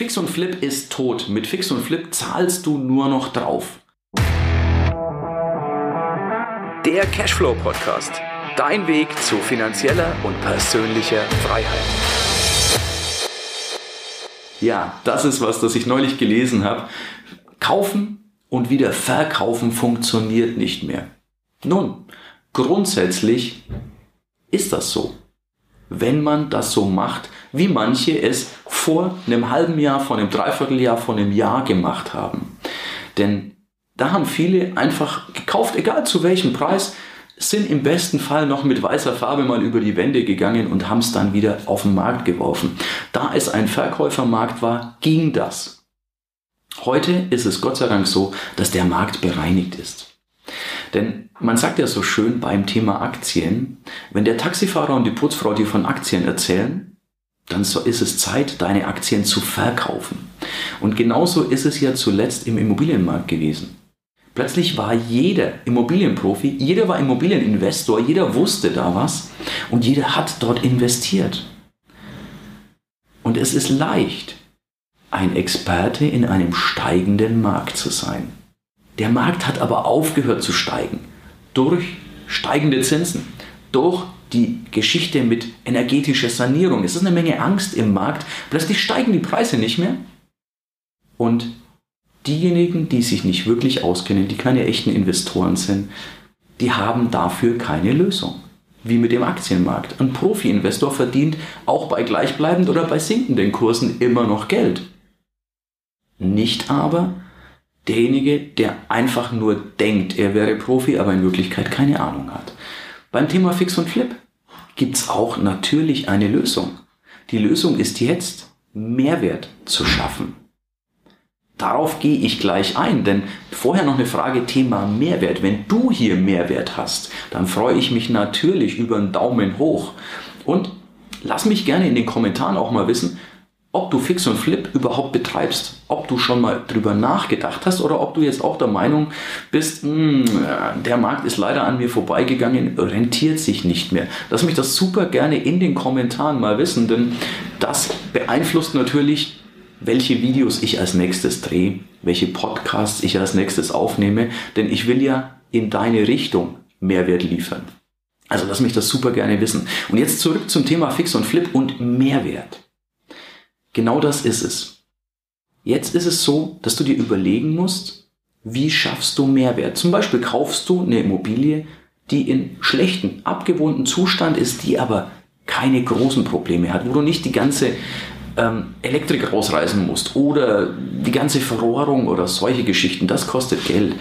Fix und Flip ist tot. Mit Fix und Flip zahlst du nur noch drauf. Der Cashflow Podcast. Dein Weg zu finanzieller und persönlicher Freiheit. Ja, das ist was, das ich neulich gelesen habe. Kaufen und wieder verkaufen funktioniert nicht mehr. Nun, grundsätzlich ist das so. Wenn man das so macht, wie manche es vor einem halben Jahr, vor einem Dreivierteljahr, vor einem Jahr gemacht haben. Denn da haben viele einfach gekauft, egal zu welchem Preis, sind im besten Fall noch mit weißer Farbe mal über die Wände gegangen und haben es dann wieder auf den Markt geworfen. Da es ein Verkäufermarkt war, ging das. Heute ist es Gott sei Dank so, dass der Markt bereinigt ist. Denn man sagt ja so schön beim Thema Aktien, wenn der Taxifahrer und die Putzfrau dir von Aktien erzählen, dann ist es Zeit, deine Aktien zu verkaufen. Und genauso ist es ja zuletzt im Immobilienmarkt gewesen. Plötzlich war jeder Immobilienprofi, jeder war Immobilieninvestor, jeder wusste da was und jeder hat dort investiert. Und es ist leicht, ein Experte in einem steigenden Markt zu sein. Der Markt hat aber aufgehört zu steigen durch steigende Zinsen, durch die Geschichte mit energetischer Sanierung. Es ist eine Menge Angst im Markt. Plötzlich steigen die Preise nicht mehr. Und diejenigen, die sich nicht wirklich auskennen, die keine echten Investoren sind, die haben dafür keine Lösung. Wie mit dem Aktienmarkt. Ein Profi-Investor verdient auch bei gleichbleibend oder bei sinkenden Kursen immer noch Geld. Nicht aber derjenige, der einfach nur denkt, er wäre Profi, aber in Wirklichkeit keine Ahnung hat. Beim Thema Fix und Flip gibt es auch natürlich eine Lösung. Die Lösung ist jetzt, Mehrwert zu schaffen. Darauf gehe ich gleich ein, denn vorher noch eine Frage Thema Mehrwert. Wenn du hier Mehrwert hast, dann freue ich mich natürlich über einen Daumen hoch. Und lass mich gerne in den Kommentaren auch mal wissen, ob du Fix und Flip überhaupt betreibst, ob du schon mal drüber nachgedacht hast oder ob du jetzt auch der Meinung bist, mh, hm, der Markt ist leider an mir vorbeigegangen, rentiert sich nicht mehr. Lass mich das super gerne in den Kommentaren mal wissen, denn das beeinflusst natürlich, welche Videos ich als nächstes drehe, welche Podcasts ich als nächstes aufnehme, denn ich will ja in deine Richtung Mehrwert liefern. Also lass mich das super gerne wissen. Und jetzt zurück zum Thema Fix und Flip und Mehrwert. Genau das ist es. Jetzt ist es so, dass du dir überlegen musst, wie schaffst du Mehrwert? Zum Beispiel kaufst du eine Immobilie, die in schlechten, abgewohnten Zustand ist, die aber keine großen Probleme hat, wo du nicht die ganze ähm, Elektrik rausreißen musst oder die ganze Verrohrung oder solche Geschichten, das kostet Geld.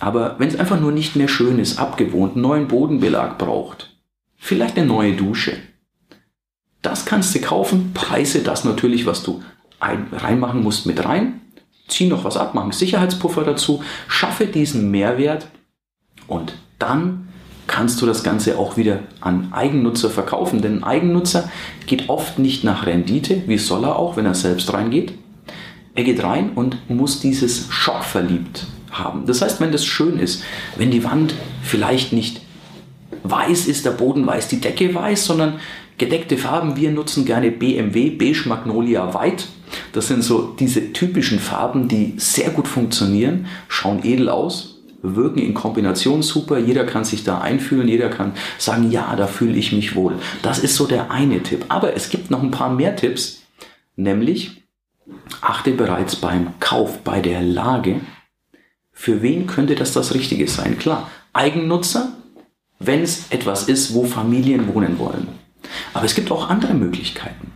Aber wenn es einfach nur nicht mehr schön ist, abgewohnt, neuen Bodenbelag braucht, vielleicht eine neue Dusche, das kannst du kaufen, preise das natürlich, was du ein, reinmachen musst, mit rein, zieh noch was ab, mach einen Sicherheitspuffer dazu, schaffe diesen Mehrwert und dann kannst du das Ganze auch wieder an Eigennutzer verkaufen. Denn ein Eigennutzer geht oft nicht nach Rendite, wie soll er auch, wenn er selbst reingeht. Er geht rein und muss dieses Schock verliebt haben. Das heißt, wenn das schön ist, wenn die Wand vielleicht nicht weiß ist, der Boden weiß, die Decke weiß, sondern Gedeckte Farben, wir nutzen gerne BMW Beige Magnolia White. Das sind so diese typischen Farben, die sehr gut funktionieren, schauen edel aus, wirken in Kombination super. Jeder kann sich da einfühlen, jeder kann sagen, ja, da fühle ich mich wohl. Das ist so der eine Tipp. Aber es gibt noch ein paar mehr Tipps, nämlich achte bereits beim Kauf, bei der Lage, für wen könnte das das Richtige sein? Klar, Eigennutzer, wenn es etwas ist, wo Familien wohnen wollen. Aber es gibt auch andere Möglichkeiten.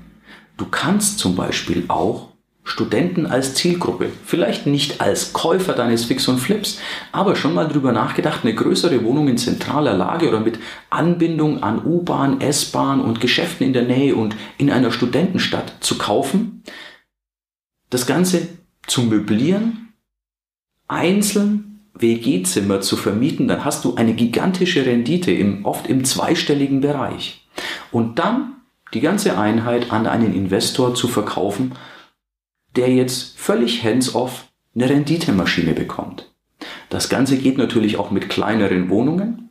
Du kannst zum Beispiel auch Studenten als Zielgruppe, vielleicht nicht als Käufer deines Fix und Flips, aber schon mal drüber nachgedacht, eine größere Wohnung in zentraler Lage oder mit Anbindung an U-Bahn, S-Bahn und Geschäften in der Nähe und in einer Studentenstadt zu kaufen, das Ganze zu möblieren, einzeln WG-Zimmer zu vermieten, dann hast du eine gigantische Rendite, im, oft im zweistelligen Bereich und dann die ganze Einheit an einen Investor zu verkaufen, der jetzt völlig hands-off eine Renditemaschine bekommt. Das Ganze geht natürlich auch mit kleineren Wohnungen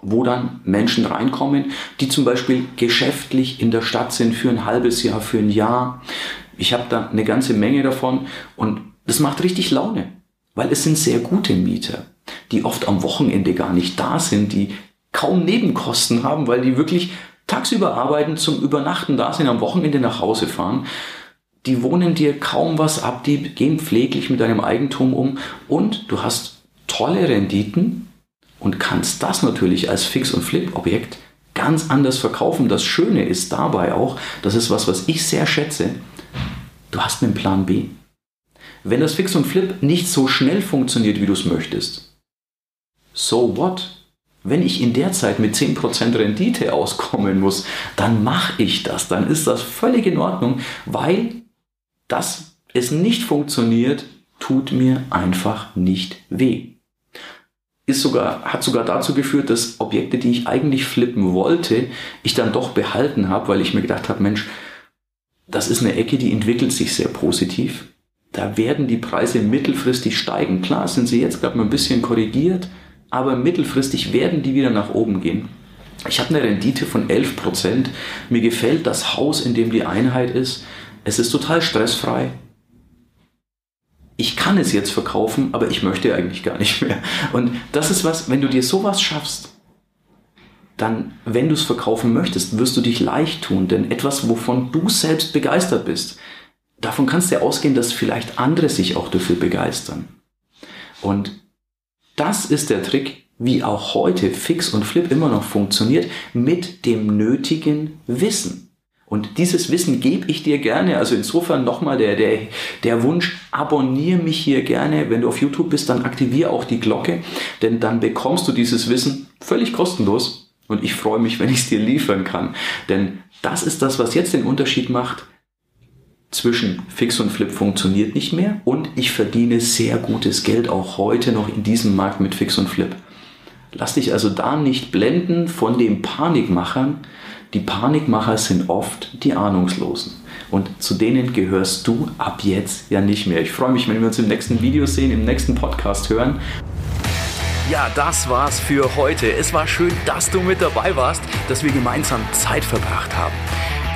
wo dann Menschen reinkommen, die zum Beispiel geschäftlich in der Stadt sind für ein halbes Jahr, für ein Jahr. Ich habe da eine ganze Menge davon und das macht richtig Laune, weil es sind sehr gute Mieter, die oft am Wochenende gar nicht da sind, die kaum Nebenkosten haben, weil die wirklich tagsüber arbeiten, zum Übernachten da sind, am Wochenende nach Hause fahren. Die wohnen dir kaum was ab, die gehen pfleglich mit deinem Eigentum um und du hast tolle Renditen und kannst das natürlich als Fix- und Flip-Objekt ganz anders verkaufen. Das Schöne ist dabei auch, das ist was, was ich sehr schätze, du hast einen Plan B. Wenn das Fix und Flip nicht so schnell funktioniert, wie du es möchtest, so what? Wenn ich in der Zeit mit 10% Rendite auskommen muss, dann mache ich das. Dann ist das völlig in Ordnung, weil dass es nicht funktioniert, tut mir einfach nicht weh ist sogar, hat sogar dazu geführt, dass Objekte, die ich eigentlich flippen wollte, ich dann doch behalten habe, weil ich mir gedacht habe, Mensch, das ist eine Ecke, die entwickelt sich sehr positiv. Da werden die Preise mittelfristig steigen. Klar sind sie jetzt gerade mal ein bisschen korrigiert, aber mittelfristig werden die wieder nach oben gehen. Ich habe eine Rendite von 11%. Mir gefällt das Haus, in dem die Einheit ist. Es ist total stressfrei ich kann es jetzt verkaufen, aber ich möchte eigentlich gar nicht mehr. Und das ist was, wenn du dir sowas schaffst, dann, wenn du es verkaufen möchtest, wirst du dich leicht tun, denn etwas, wovon du selbst begeistert bist, davon kannst du ausgehen, dass vielleicht andere sich auch dafür begeistern. Und das ist der Trick, wie auch heute Fix und Flip immer noch funktioniert, mit dem nötigen Wissen. Und dieses Wissen gebe ich dir gerne. Also insofern nochmal der, der, der Wunsch, abonniere mich hier gerne. Wenn du auf YouTube bist, dann aktiviere auch die Glocke, denn dann bekommst du dieses Wissen völlig kostenlos. Und ich freue mich, wenn ich es dir liefern kann. Denn das ist das, was jetzt den Unterschied macht zwischen Fix und Flip funktioniert nicht mehr und ich verdiene sehr gutes Geld auch heute noch in diesem Markt mit Fix und Flip. Lass dich also da nicht blenden von den Panikmachern, die Panikmacher sind oft die Ahnungslosen. Und zu denen gehörst du ab jetzt ja nicht mehr. Ich freue mich, wenn wir uns im nächsten Video sehen, im nächsten Podcast hören. Ja, das war's für heute. Es war schön, dass du mit dabei warst, dass wir gemeinsam Zeit verbracht haben.